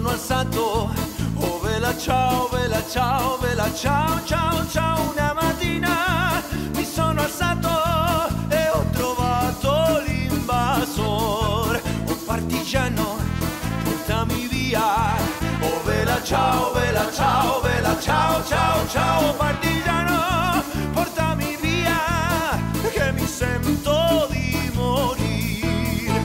sono alzato, oh vela ciao, vela ciao, vela ciao, ciao, ciao, una mattina mi sono alzato e ho trovato l'invasor, oh partigiano, portami via, oh vela ciao, vela ciao, vela ciao, ciao, ciao, partigiano, portami via, che mi sento di morir.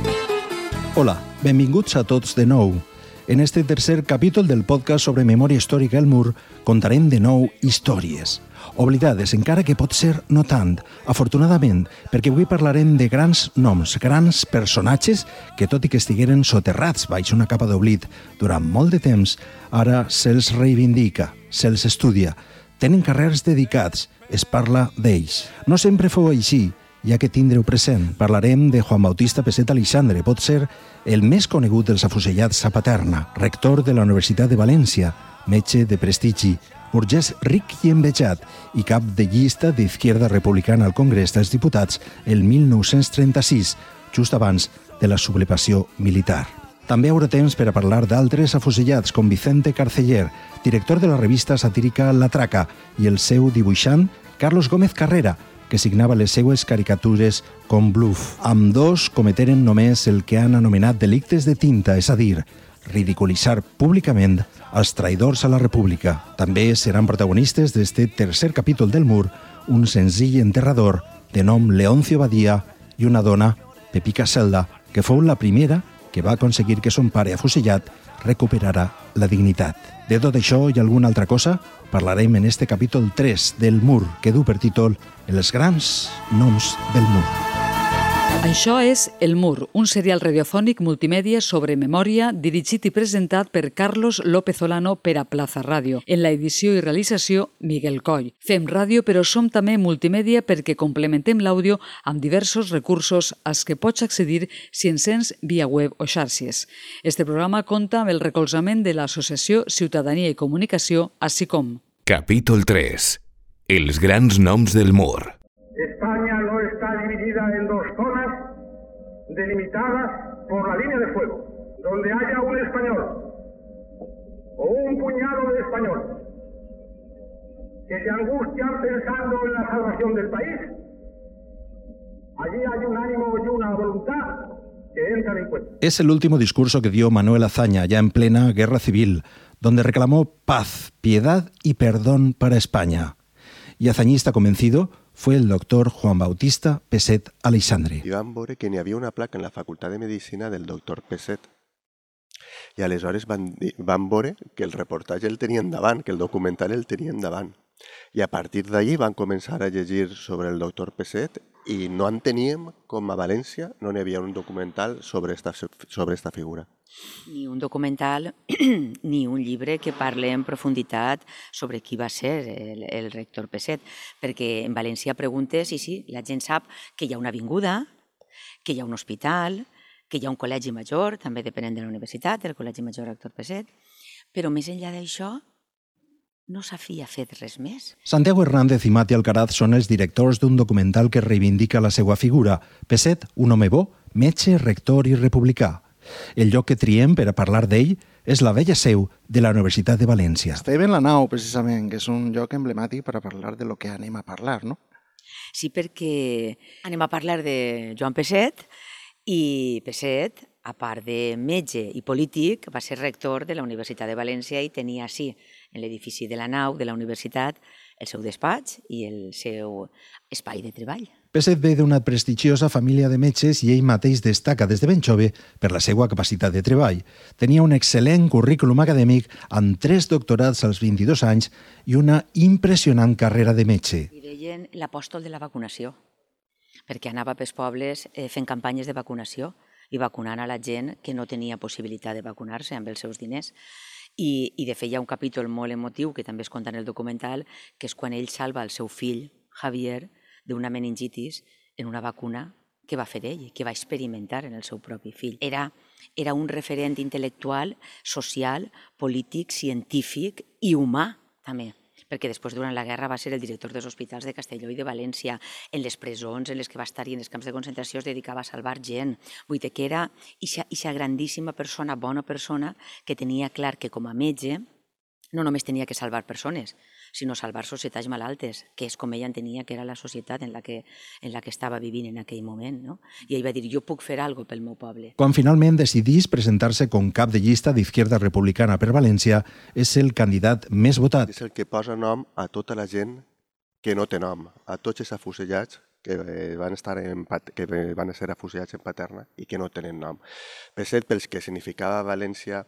Hola, benvinguts a tots de nou. En este tercer capítol del podcast sobre memòria històrica El Mur contarem de nou històries. Oblidades, encara que pot ser no tant, afortunadament, perquè avui parlarem de grans noms, grans personatges que, tot i que estigueren soterrats baix una capa d'oblit durant molt de temps, ara se'ls reivindica, se'ls estudia, tenen carrers dedicats, es parla d'ells. No sempre fou així, ja que tindreu present. Parlarem de Juan Bautista Peset Alexandre, pot ser el més conegut dels afusellats a Paterna, rector de la Universitat de València, metge de prestigi, burgès ric i envejat i cap de llista d'Izquierda Republicana al Congrés dels Diputats el 1936, just abans de la sublevació militar. També haurà temps per a parlar d'altres afusellats com Vicente Carceller, director de la revista satírica La Traca, i el seu dibuixant Carlos Gómez Carrera, que signava les seues caricatures com Bluff. Amb dos cometeren només el que han anomenat delictes de tinta, és a dir, ridiculitzar públicament els traïdors a la república. També seran protagonistes d'este tercer capítol del mur un senzill enterrador de nom Leoncio Badia i una dona, Pepica Celda, que fou la primera que va aconseguir que son pare afusellat recuperara la dignitat. De tot això i alguna altra cosa parlarem en este capítol 3 del Mur, que du per títol Els grans noms del mur. Això és El Mur, un serial radiofònic multimèdia sobre memòria dirigit i presentat per Carlos López Olano per a Plaza Ràdio. En la edició i realització, Miguel Coll. Fem ràdio, però som també multimèdia perquè complementem l'àudio amb diversos recursos als que pots accedir si encens via web o xarxes. Este programa compta amb el recolzament de l'Associació Ciutadania i Comunicació, així com Capítol 3. Els grans noms del mur. Delimitadas por la línea de fuego, donde haya un español o un puñado de españoles que se angustian pensando en la salvación del país. Allí hay un ánimo y una voluntad que entran en cuenta. Es el último discurso que dio Manuel Azaña ya en plena guerra civil, donde reclamó paz, piedad y perdón para España. Y azañista convencido fue el doctor Juan Bautista Peset Aleixandre. I vam veure que n'hi havia una placa en la Facultat de Medicina del doctor Peset. I aleshores van, vam veure que el reportatge el tenia endavant, que el documental el tenia endavant. I a partir d'allí van començar a llegir sobre el doctor Peset i no en teníem, com a València, no n'hi havia un documental sobre esta, sobre esta figura. ni un documental ni un llibre que parle en profunditat sobre qui va ser el, el rector Peset, perquè en València preguntes i sí, la gent sap que hi ha una avinguda, que hi ha un hospital, que hi ha un col·legi major, també depenent de la universitat, el col·legi major rector Peset, però més enllà d'això no s'havia fet res més. Santiago Hernández i Mati Alcaraz són els directors d'un documental que reivindica la seva figura. Peset, un home bo, metge, rector i republicà. El lloc que triem per a parlar d'ell és la vella seu de la Universitat de València. Estem en la nau, precisament, que és un lloc emblemàtic per a parlar de lo que anem a parlar, no? Sí, perquè anem a parlar de Joan Peset i Peset, a part de metge i polític, va ser rector de la Universitat de València i tenia, sí, en l'edifici de la nau de la universitat, el seu despatx i el seu espai de treball. Peset ve d'una prestigiosa família de metges i ell mateix destaca des de ben jove per la seva capacitat de treball. Tenia un excel·lent currículum acadèmic amb tres doctorats als 22 anys i una impressionant carrera de metge. I deien l'apòstol de la vacunació, perquè anava pels pobles eh, fent campanyes de vacunació i vacunant a la gent que no tenia possibilitat de vacunar-se amb els seus diners. I, I de fet hi ha un capítol molt emotiu que també es conta en el documental, que és quan ell salva el seu fill, Javier, d'una meningitis en una vacuna que va fer ell, que va experimentar en el seu propi fill. Era, era un referent intel·lectual, social, polític, científic i humà, també. Perquè després durant la guerra va ser el director dels hospitals de Castelló i de València, en les presons en les que va estar i en els camps de concentració es dedicava a salvar gent. Vull dir que era aquesta grandíssima persona, bona persona, que tenia clar que com a metge no només tenia que salvar persones, sinó salvar societats malaltes, que és com ella entenia que era la societat en la que, en la que estava vivint en aquell moment. No? I ell va dir, jo puc fer alguna pel meu poble. Quan finalment decidís presentar-se com cap de llista d'Izquierda Republicana per València, és el candidat més votat. És el que posa nom a tota la gent que no té nom, a tots els afusellats que van, estar en, que van ser afusellats en Paterna i que no tenen nom. Per cert, pels que significava València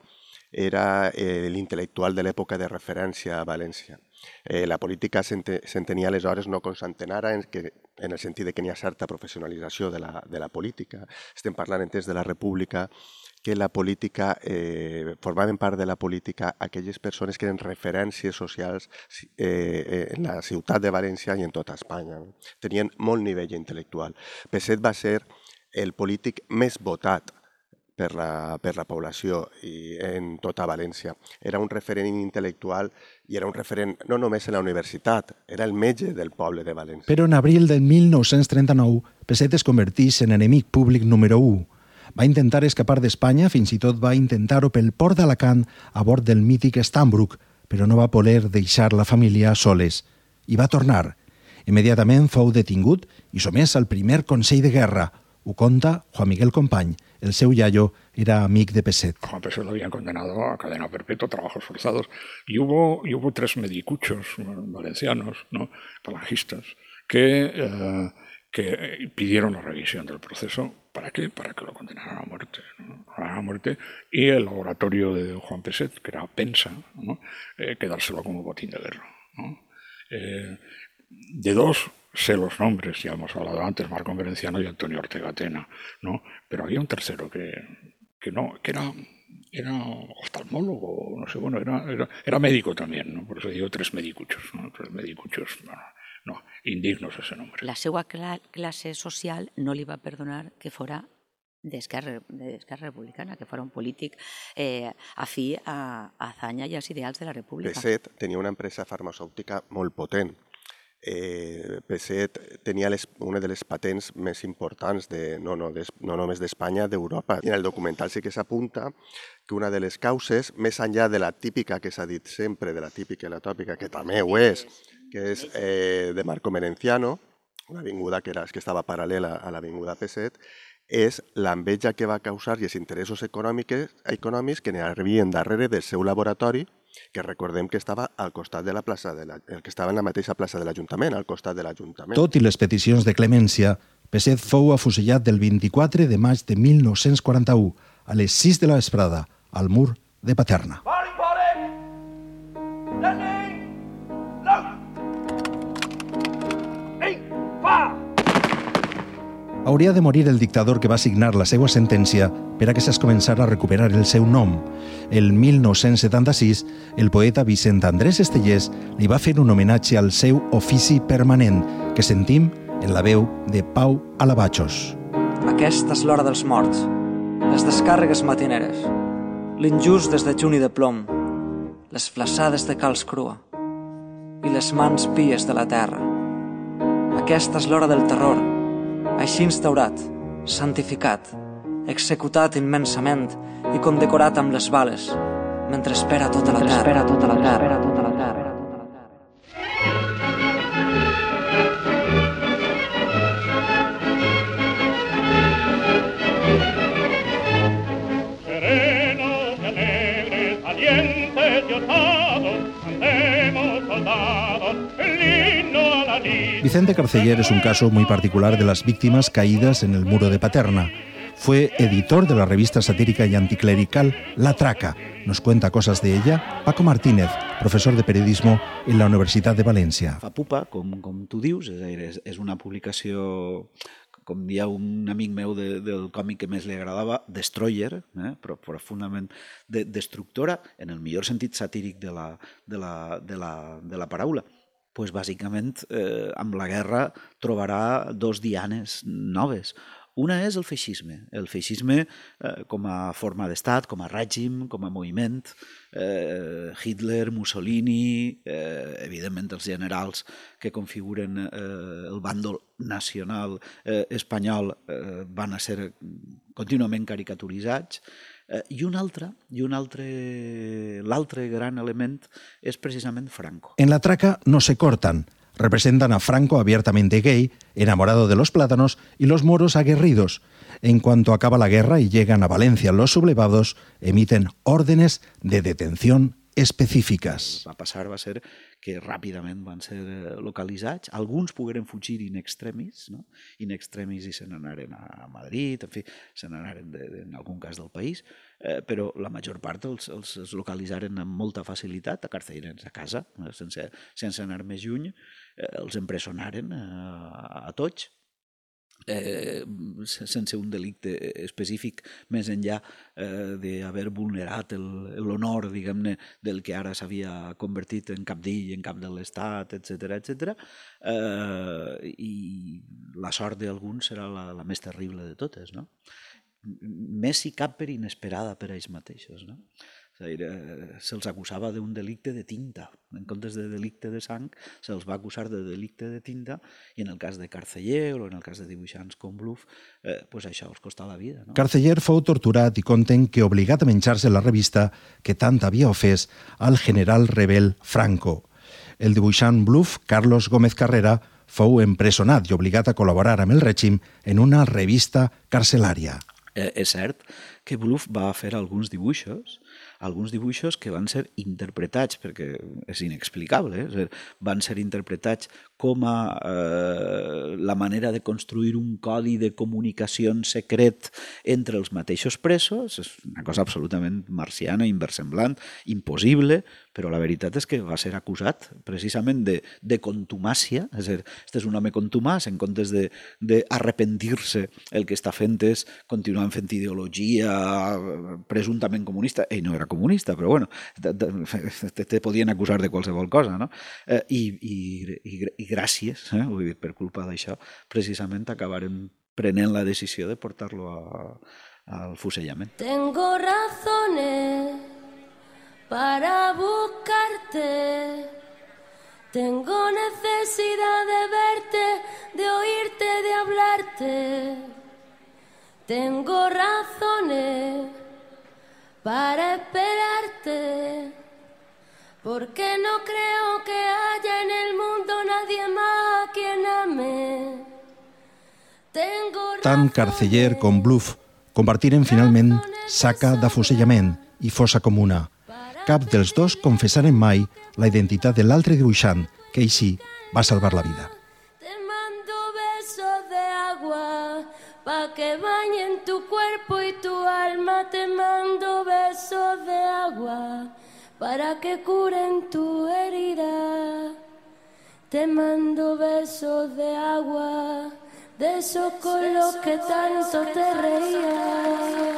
era eh, l'intel·lectual de l'època de referència a València. Eh, la política s'entenia aleshores no com s'entén ara, en, que, en el sentit de que n'hi ha certa professionalització de la, de la política. Estem parlant en temps de la República que la política, eh, formaven part de la política aquelles persones que eren referències socials eh, eh, en la ciutat de València i en tota Espanya. Tenien molt nivell intel·lectual. Peset va ser el polític més votat per la, per la població i en tota València. Era un referent intel·lectual i era un referent no només en la universitat, era el metge del poble de València. Però en abril del 1939, Peset es convertís en enemic públic número 1. Va intentar escapar d'Espanya, fins i tot va intentar-ho pel port d'Alacant a bord del mític Stambrook, però no va poder deixar la família soles. I va tornar. Immediatament fou detingut i somès al primer Consell de Guerra. Ho conta Juan Miguel Company, el seu yayo era amic de Peset. Juan Peset lo habían condenado a cadena perpetua, trabajos forzados, y hubo, y hubo tres medicuchos valencianos, ¿no? falangistas, que, eh, que pidieron la revisión del proceso. ¿Para qué? Para que lo condenaran a muerte. A muerte. Y el laboratorio de Juan Peset, que era Pensa, ¿no? eh, quedárselo como botín de guerra. ¿no? Eh, de dos sé los nombres, ya hemos hablado antes, Marco Merenciano y Antonio Ortega Tena, ¿no? Pero había un tercero que, que no, que era, era oftalmólogo, no sé, bueno, era, era, era médico también, ¿no? Por eso digo tres medicuchos, ¿no? Tres medicuchos, bueno, no, indignos ese nombre. La seva clase social no li va perdonar que fora d'Esquerra Republicana, que fora un polític eh, afí a, a Azanya i als ideals de la República. Peset tenia una empresa farmacèutica molt potent, eh, Peset tenia les, una de les patents més importants, de, no, no, des, no només d'Espanya, d'Europa. I en el documental sí que s'apunta que una de les causes, més enllà de la típica que s'ha dit sempre, de la típica i la tòpica, que també ho és, que és eh, de Marco Merenciano, una avinguda que, era, que estava paral·lela a l'avinguda Peset, és l'enveja que va causar i els interessos econòmics, econòmics que n'hi darrere del seu laboratori que recordem que estava al costat de la plaça de la, el que estava en la mateixa plaça de l'Ajuntament, al costat de l'Ajuntament. Tot i les peticions de clemència, Peset fou afusellat del 24 de maig de 1941 a les 6 de la vesprada al mur de Paterna. Pari, pari! Hauria de morir el dictador que va signar la seva sentència per a que s'es començara a recuperar el seu nom. El 1976, el poeta Vicent Andrés Estellers li va fer un homenatge al seu ofici permanent, que sentim en la veu de Pau Alabachos. Aquesta és l'hora dels morts, les descàrregues matineres, l'injust des de juny de plom, les flaçades de calç crua i les mans pies de la terra. Aquesta és l'hora del terror, així instaurat, santificat, executat immensament i condecorat amb les bales, mentre espera tota la terra. Espera tota la terra. Vicente Carceller es un caso muy particular de las víctimas caídas en el muro de Paterna. Fue editor de la revista satírica y anticlerical La Traca. Nos cuenta cosas de ella Paco Martínez, profesor de periodismo en la Universitat de València. Fa pupa, com, com tu dius, és, dir, és, és una publicació com un amic meu de, del còmic que més li agradava, Destroyer, eh? però profundament de, destructora, en el millor sentit satíric de la, de la, de la, de la paraula pues, bàsicament eh, amb la guerra trobarà dos dianes noves. Una és el feixisme, el feixisme eh, com a forma d'estat, com a règim, com a moviment, eh, Hitler, Mussolini, eh, evidentment els generals que configuren eh, el bàndol nacional eh, espanyol eh, van a ser contínuament caricaturitzats, eh, i un altre, i un altre, l'altre gran element és precisament Franco. En la traca no se cortan, representan a Franco abiertamente gay, enamorado de los plátanos, y los moros aguerridos. En cuanto acaba la guerra y llegan a Valencia los sublevados, emiten órdenes de detención específiques. Va passar va ser que ràpidament van ser eh, localitzats. Alguns pogueren fugir in extremis, no? in extremis i se n'anaren a Madrid, en fi, se n'anaren en algun cas del país, eh, però la major part els, els, els localitzaren amb molta facilitat a Carcelleres, a casa, eh, sense, sense anar més lluny, eh, els empresonaren eh, a tots, eh, sense un delicte específic més enllà eh, d'haver vulnerat l'honor, diguem-ne, del que ara s'havia convertit en capdill, en cap de l'Estat, etc etc. Eh, I la sort d'alguns serà la, la més terrible de totes, no? Més si cap per inesperada per ells mateixos, no? Se'ls acusava d'un delicte de tinta. En comptes de delicte de sang, se'ls va acusar de delicte de tinta i en el cas de Carceller o en el cas de dibuixants com Bluff, eh, pues això els costa la vida. No? Carceller fou torturat i conten que obligat a menjar-se la revista que tant havia ofès al general rebel Franco. El dibuixant Bluff, Carlos Gómez Carrera, fou empresonat i obligat a col·laborar amb el règim en una revista carcelària. Eh, és cert que Bluff va fer alguns dibuixos alguns dibuixos que van ser interpretats, perquè és inexplicable, eh? van ser interpretats com a eh, la manera de construir un codi de comunicació secret entre els mateixos presos, és una cosa absolutament marciana, inversemblant, impossible, però la veritat és que va ser acusat precisament de, de contumàcia, és a dir, este és un home contumàs, en comptes d'arrepentir-se, el que està fent és continuar fent ideologia presumptament comunista, ell no era comunista, però bueno, te, te, te podien acusar de qualsevol cosa, no? Eh, i, i, i, i gràcies, eh, vull dir, per culpa d'això, precisament acabarem prenent la decisió de portar-lo al fusellament. Tengo razones para buscarte. Tengo necesidad de verte, de oírte, de hablarte. Tengo razones para esperarte, porque no creo que haya en el mundo nadie más quien ame. Tengo Tant Carceller com Bluff compartiren finalment saca d'afusellament i fossa comuna, cap dels dos confessaren mai la identitat de l'altre dibuixant, que així va salvar la vida. Te mando besos de agua pa que bañen tu cuerpo y tu alma. Te mando besos de agua para que curen tu herida. Te mando besos de agua de esos con los que tanto te reías.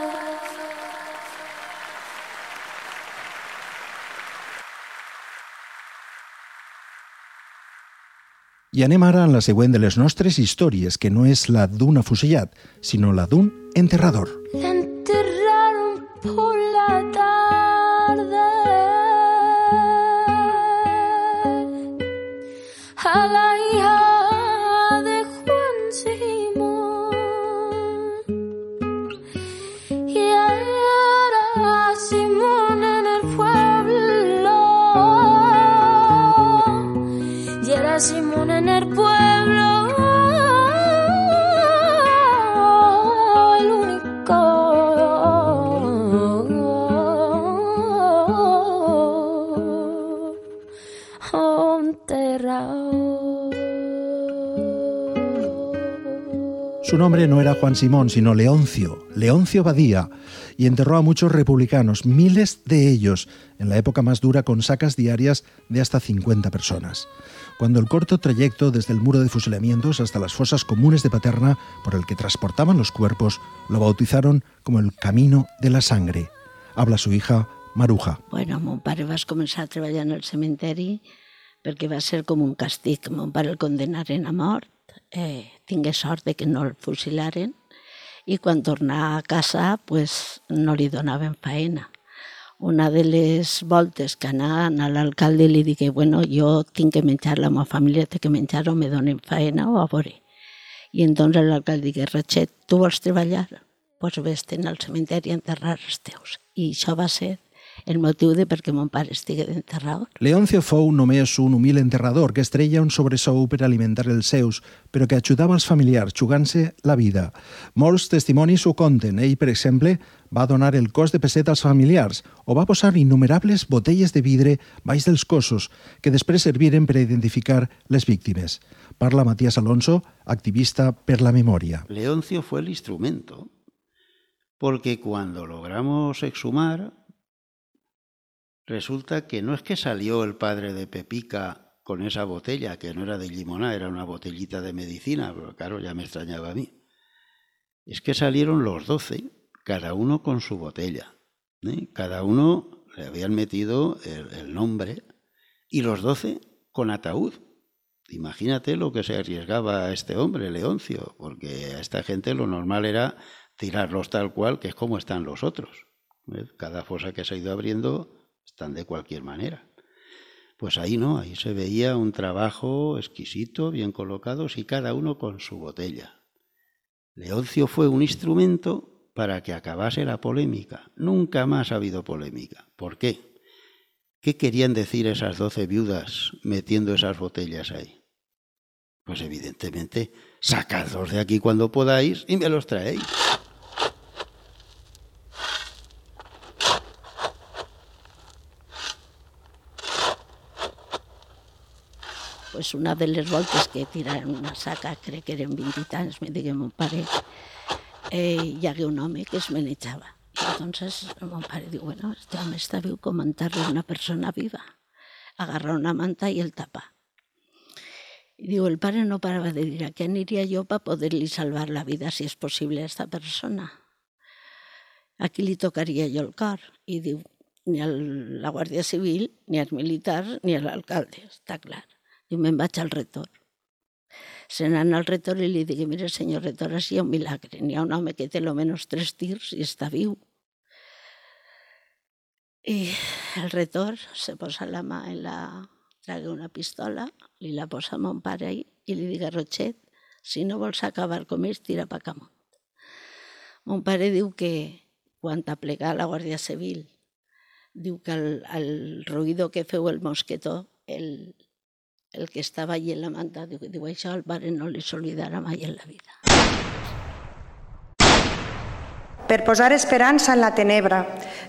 I anem ara en la següent de les nostres històries, que no és la d'un afusellat, sinó la d'un enterrador. La a no era Juan Simón, sino Leoncio, Leoncio Badía, y enterró a muchos republicanos, miles de ellos, en la época más dura con sacas diarias de hasta 50 personas. Cuando el corto trayecto desde el muro de fusilamientos hasta las fosas comunes de Paterna, por el que transportaban los cuerpos, lo bautizaron como el Camino de la Sangre. Habla su hija, Maruja. Bueno, mon pare va començar a treballar en el cementeri perquè va ser com un castig. Mon pare el condenaren a mort, eh, tingué sort de que no el fusilaren i quan tornava a casa pues, no li donaven faena. Una de les voltes que anava a l'alcalde li digué, bueno, jo tinc que menjar, la meva família té que menjar o me donen faena o a veure. I entonces l'alcalde digué, Ratxet, tu vols treballar? Doncs pues vés-te'n al cementeri a enterrar els teus. I això va ser el motiu de per què mon pare estigui enterrat. Leoncio fou només un humil enterrador que estrella un sobresou per alimentar els seus, però que ajudava els familiars jugant-se la vida. Molts testimonis ho conten. Ell, per exemple, va donar el cos de pesset als familiars o va posar innumerables botelles de vidre baix dels cossos que després serviren per identificar les víctimes. Parla Matías Alonso, activista per la memoria. Leoncio fue el instrumento, porque cuando logramos exhumar, Resulta que no es que salió el padre de Pepica con esa botella, que no era de limonada, era una botellita de medicina, pero claro, ya me extrañaba a mí. Es que salieron los doce, cada uno con su botella. ¿eh? Cada uno le habían metido el, nombre y los doce con ataúd. Imagínate lo que se arriesgaba este hombre, Leoncio, porque a esta gente lo normal era tirarlos tal cual, que es como están los otros. ¿ves? Cada fosa que se ha ido abriendo están de cualquier manera. Pues ahí no, ahí se veía un trabajo exquisito, bien colocados y cada uno con su botella. Leoncio fue un instrumento para que acabase la polémica. Nunca más ha habido polémica. ¿Por qué? ¿Qué querían decir esas doce viudas metiendo esas botellas ahí? Pues evidentemente, sacadlos de aquí cuando podáis y me los traéis. Pues una de les voltes que tiraren una saca, crec que eren 20 anys, me digué mon pare, eh, hi hagué un home que es manejava. I entonces mon pare diu, bueno, este home està viu com enterrar una persona viva. Agarra una manta i el tapa. I diu, el pare no parava de dir, a què aniria jo per poder-li salvar la vida, si és possible, a esta persona? A qui li tocaria jo el cor? I diu, ni a la Guàrdia Civil, ni als militars, ni a l'alcalde, està clar. I me'n vaig al rector. Se n'anà al rector i li digui, mira, senyor rector, així hi ha un milagre. N'hi ha un home que té almenys tres tirs i està viu. I el rector se posa la mà en la... traga una pistola, li la posa a mon pare i li diga, Rochet, si no vols acabar com ells, tira pa camunt. Mon pare diu que quan aplegar la Guàrdia Civil, diu que el, el ruïdo que feu el mosquetó, el, el que estava allí en la manta, diu, diu això al pare no li s'oblidarà mai en la vida. per posar esperança en la tenebra,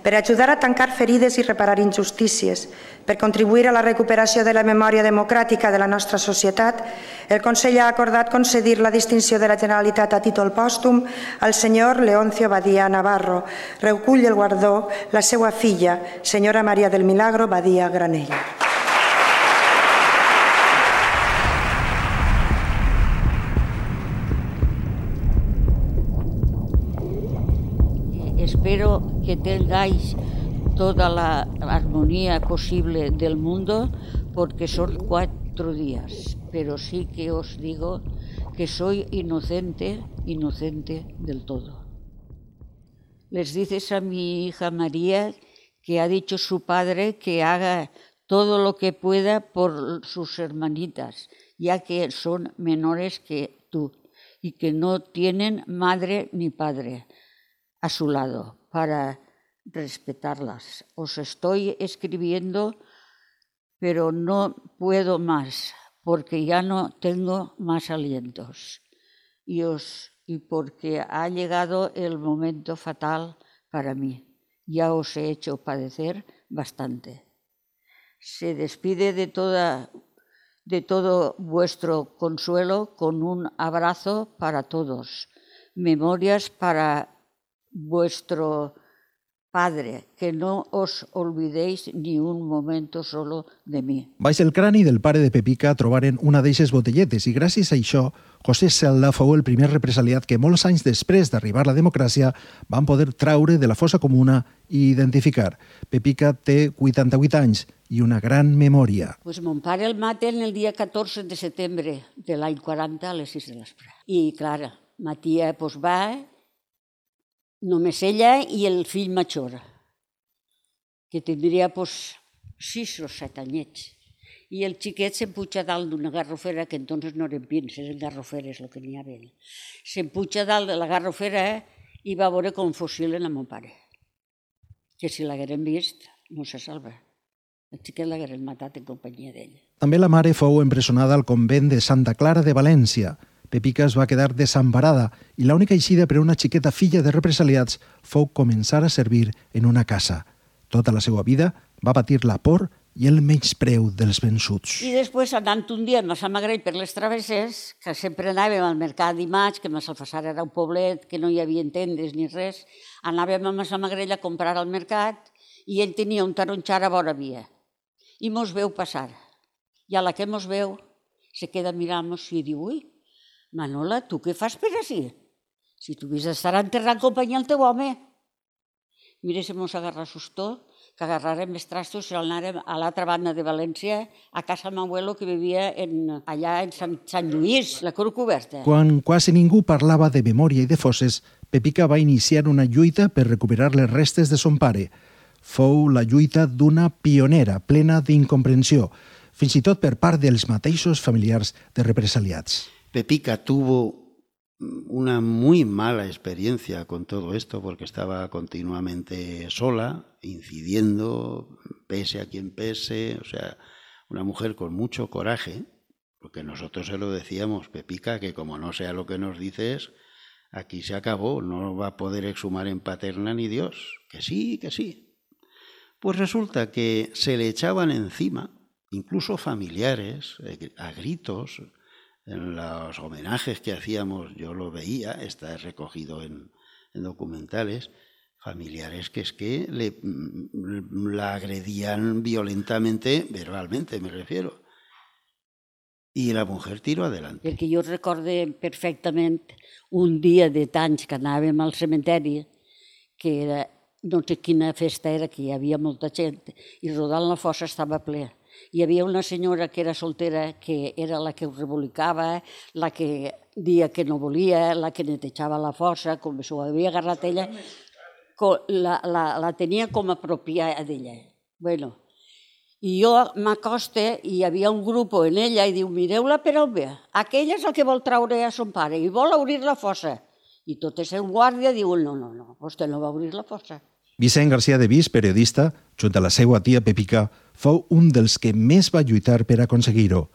per ajudar a tancar ferides i reparar injustícies, per contribuir a la recuperació de la memòria democràtica de la nostra societat, el Consell ha acordat concedir la distinció de la Generalitat a títol pòstum al senyor Leoncio Badia Navarro. Recull el guardó la seva filla, senyora Maria del Milagro Badia Granella. Espero que tengáis toda la armonía posible del mundo porque son cuatro días, pero sí que os digo que soy inocente, inocente del todo. Les dices a mi hija María que ha dicho su padre que haga todo lo que pueda por sus hermanitas, ya que son menores que tú y que no tienen madre ni padre a su lado para respetarlas. Os estoy escribiendo, pero no puedo más porque ya no tengo más alientos y, os, y porque ha llegado el momento fatal para mí. Ya os he hecho padecer bastante. Se despide de toda de todo vuestro consuelo con un abrazo para todos, memorias para vuestro Padre, que no os olvidéis ni un momento solo de mi. Baix el crani del pare de Pepica trobaren una d'eixes botelletes i gràcies a això José Celda fou el primer represaliat que molts anys després d'arribar la democràcia van poder traure de la fossa comuna i identificar. Pepica té 88 anys i una gran memòria. Pues mon pare el maten el dia 14 de setembre de l'any 40 a les 6 de l'espre. I, clar, ma tia pues, va Només ella i el fill major, que tindria pues, sis o set anyets. I el xiquet s'empuja dalt d'una garrofera, que entonces no eren pins, eren garroferes el que n'hi havia. S'empuja dalt de la garrofera i va veure com fusilen a mon pare. Que si l'hagueren vist, no se salva. El xiquet l'hagueren matat en companyia d'ell. També la mare fou empresonada al convent de Santa Clara de València. Pepica es va quedar desemparada i l'única eixida per a una xiqueta filla de represaliats fou començar a servir en una casa. Tota la seva vida va patir la por i el menyspreu dels vençuts. I després, anant un dia a Massamagrell per les travessers, que sempre anàvem al mercat dimarts, que Massalfassar era un poblet, que no hi havia tendes ni res, anàvem a Massamagrell a comprar al mercat i ell tenia un taronxar a vora via. I mos veu passar. I a la que mos veu, se queda mirant-nos i diu, ui, Manola, tu què fas per així? Si tu vis estar enterrant en companyia el teu home. Mira, se mos agarra sustó, que agarrarem els trastos i anàrem a l'altra banda de València, a casa meu abuelo que vivia en, allà en Sant, Sant Lluís, la cor coberta. Quan quasi ningú parlava de memòria i de fosses, Pepica va iniciar una lluita per recuperar les restes de son pare. Fou la lluita d'una pionera plena d'incomprensió, fins i tot per part dels mateixos familiars de represaliats. Pepica tuvo una muy mala experiencia con todo esto porque estaba continuamente sola, incidiendo, pese a quien pese, o sea, una mujer con mucho coraje, porque nosotros se lo decíamos, Pepica, que como no sea lo que nos dices, aquí se acabó, no va a poder exhumar en paterna ni Dios, que sí, que sí. Pues resulta que se le echaban encima, incluso familiares, eh, a gritos, en los homenajes que hacíamos, yo lo veía, está recogido en, en documentales, familiares que es que le, mm, la agredían violentamente, verbalmente me refiero. I la mujer tiró adelante. Perquè jo recorde perfectament un dia de tants que anàvem al cementeri, que era, no sé quina festa era, que hi havia molta gent, i rodant la fossa estava ple hi havia una senyora que era soltera, que era la que ho rebolicava, la que dia que no volia, la que netejava la fossa, com s'ho havia agarrat ella, la, la, la tenia com a pròpia d'ella. Bueno, i jo m'acoste i hi havia un grup en ella i diu, mireu-la per on ve. Aquella és el que vol traure a son pare i vol obrir la fossa. I tot és el guàrdia diu, no, no, no, vostè no va obrir la fossa. Vicent García de Vis, periodista, junt a la seva tia Pepica, fou un dels que més va lluitar per aconseguir-ho.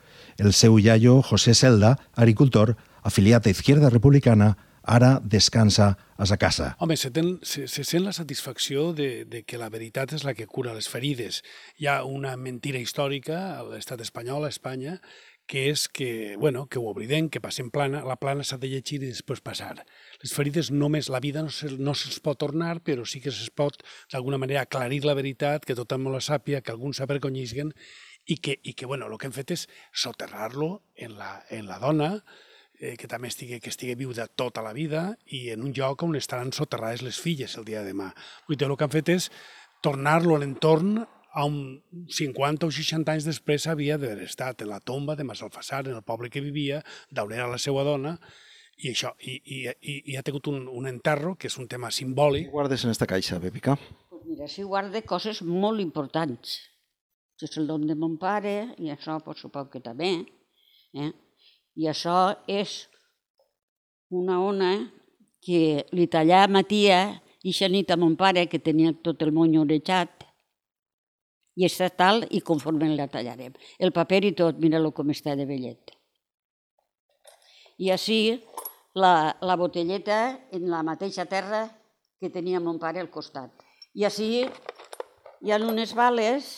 El seu iaio, José Celda, agricultor, afiliat a Izquierda Republicana, ara descansa a sa casa. Home, se, ten, se, se sent la satisfacció de, de que la veritat és la que cura les ferides. Hi ha una mentira històrica a l'estat espanyol, a Espanya, que és que, bueno, que ho oblidem, que passem plana, la plana s'ha de llegir i després passar. Les ferides només, la vida no se'ls no se pot tornar, però sí que es pot d'alguna manera aclarir la veritat, que tothom la sàpia, que alguns s'avergonyisguen i que, i que bueno, el que hem fet és soterrar-lo en, la, en la dona, eh, que també estigui, que estigui viuda tota la vida i en un lloc on estaran soterrades les filles el dia de demà. Vull dir, el que han fet és tornar-lo a l'entorn on 50 o 60 anys després havia d'haver estat en la tomba de Massalfassar, en el poble que vivia, d'on la seva dona, i això, i, i, i, i ha tingut un, un enterro, que és un tema simbòlic. Què guardes en esta caixa, Bepica? Pues mira, si guarde coses molt importants. Això és el don de mon pare, i això, pues, suposo que també. Eh? I això és una ona que li tallà a Matia i nit a mon pare, que tenia tot el moño orejat, i està tal i conforme la tallarem. El paper i tot, mira-lo com està de vellet. I així la, la botelleta en la mateixa terra que tenia mon pare al costat. I així hi ha unes bales,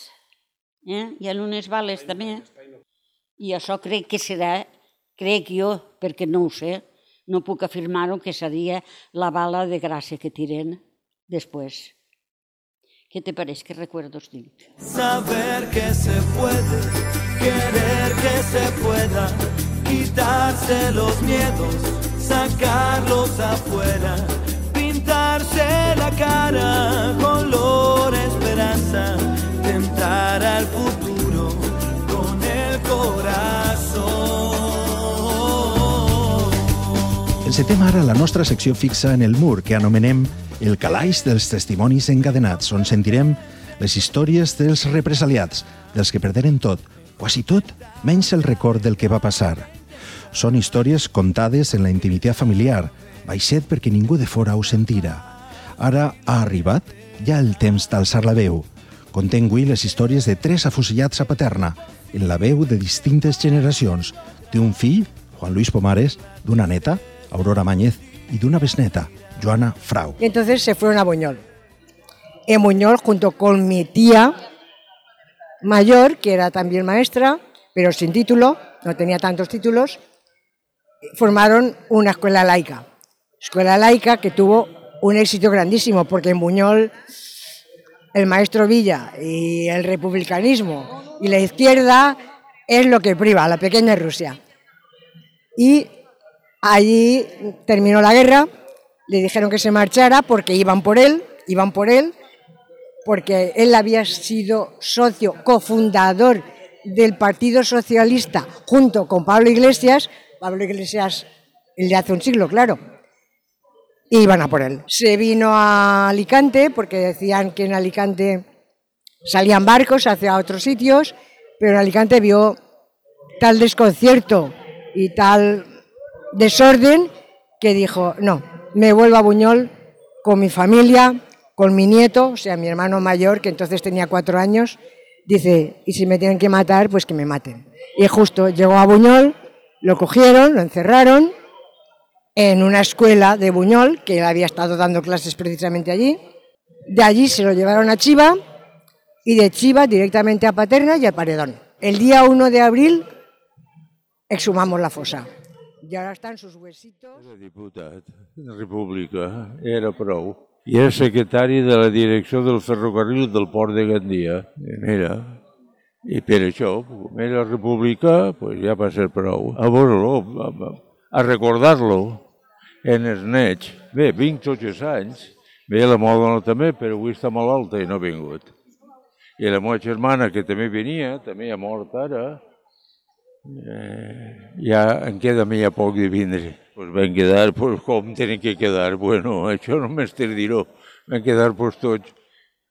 eh? hi ha unes bales també, i això crec que serà, crec jo, perquè no ho sé, no puc afirmar-ho, que seria la bala de gràcia que tiren després. ¿Qué te parece? ¿Qué recuerdos tienes? Saber que se puede, querer que se pueda, quitarse los miedos, sacarlos afuera, pintarse la cara, color esperanza, tentar al futuro Encetem ara la nostra secció fixa en el mur, que anomenem el calaix dels testimonis encadenats, on sentirem les històries dels represaliats, dels que perderen tot, quasi tot, menys el record del que va passar. Són històries contades en la intimitat familiar, baixet perquè ningú de fora ho sentira. Ara ha arribat ja el temps d'alçar la veu. Contem avui les històries de tres afusellats a Paterna, en la veu de distintes generacions, d'un fill, Juan Luis Pomares, d'una neta, Aurora Mañez, y de una besneta, Joana Frau. Y entonces se fueron a Buñol. En Buñol, junto con mi tía mayor, que era también maestra, pero sin título, no tenía tantos títulos, formaron una escuela laica. Escuela laica que tuvo un éxito grandísimo, porque en Buñol el maestro Villa y el republicanismo y la izquierda es lo que priva, la pequeña Rusia. Y allí terminó la guerra, le dijeron que se marchara porque iban por él, iban por él, porque él había sido socio cofundador del Partido Socialista junto con Pablo Iglesias, Pablo Iglesias el de hace un siglo, claro, y iban a por él. Se vino a Alicante porque decían que en Alicante salían barcos hacia otros sitios, pero en Alicante vio tal desconcierto y tal desorden que dijo, no, me vuelvo a Buñol con mi familia, con mi nieto, o sea, mi hermano mayor, que entonces tenía cuatro años, dice, y si me tienen que matar, pues que me maten. Y justo llegó a Buñol, lo cogieron, lo encerraron en una escuela de Buñol, que él había estado dando clases precisamente allí. De allí se lo llevaron a Chiva y de Chiva directamente a Paterna y a Paredón. El día 1 de abril exhumamos la fosa. Y ahora están sus huesitos. Era diputat de República, era prou. I era secretari de la direcció del ferrocarril del port de Gandia. Mira, i per això, com era republicà, pues ja va ser prou. A veure-lo, a, a recordar-lo en els nets. Bé, vinc tots els anys, bé, la meva dona també, però avui està malalta i no ha vingut. I la meva germana, que també venia, també ha mort ara, eh, ja em queda a mi a poc de vindre. Pues vam quedar, pues, com tenen que quedar? Bueno, això només te diró. Vam quedar pues, tots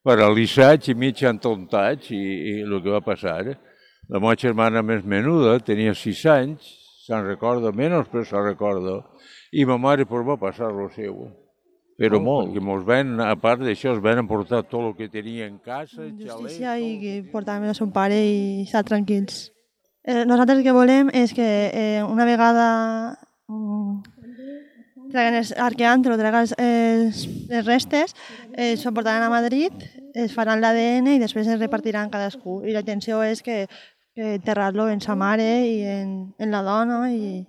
paralitzats i mig entontats i, i el que va passar. La meva germana més menuda tenia sis anys, se'n recorda menys, però se'n recorda. I ma mare pues, va passar lo seu. Però Oh. molt, que mos ven, a part d'això, es van emportar tot el que tenia en casa, xalets, justícia i que portàvem a son pare i estar tranquils. Eh, nosaltres el que volem és que eh, una vegada mm, traguen els arqueant, o traguen els, les restes, eh, s'ho portaran a Madrid, es faran l'ADN i després es repartiran cadascú. I la intenció és que, que enterrar-lo en sa mare i en, en la dona i,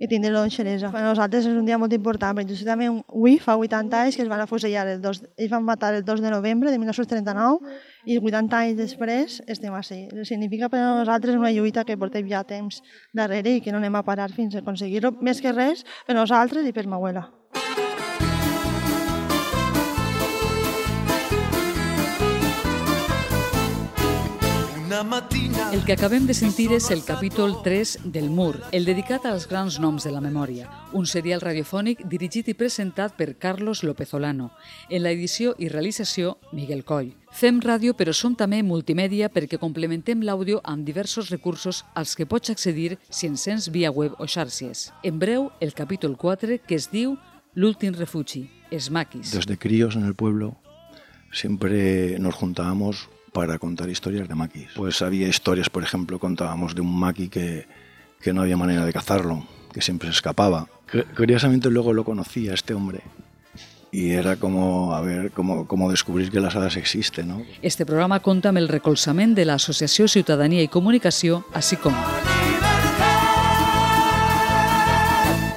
i en xeresa. Per nosaltres és un dia molt important, perquè justament avui fa 80 anys que es van afusellar, el dos, ells van matar el 2 de novembre de 1939 i 80 anys després estem així. Significa per a nosaltres una lluita que portem ja temps darrere i que no anem a parar fins a aconseguir-ho, més que res per nosaltres i per ma abuela. El que acabem de sentir és el capítol 3 del Mur, el dedicat als grans noms de la memòria, un serial radiofònic dirigit i presentat per Carlos López-Olano, en la edició i realització Miguel Coll. Fem ràdio però som també multimèdia perquè complementem l'àudio amb diversos recursos als que pots accedir si ens sents via web o xarxes. En breu, el capítol 4 que es diu L'últim refugi, els maquis. Desde críos en el pueblo siempre nos juntábamos para contar historias de maquis. Pues había historias, por ejemplo, contábamos de un maqui que, que no había manera de cazarlo, que siempre se escapaba. Cu- Curiosamente luego lo conocí a este hombre y era como, a ver, como, como descubrir que las hadas existen, ¿no? Este programa compta amb el recolzament de l'Associació Ciutadania i Comunicació, així com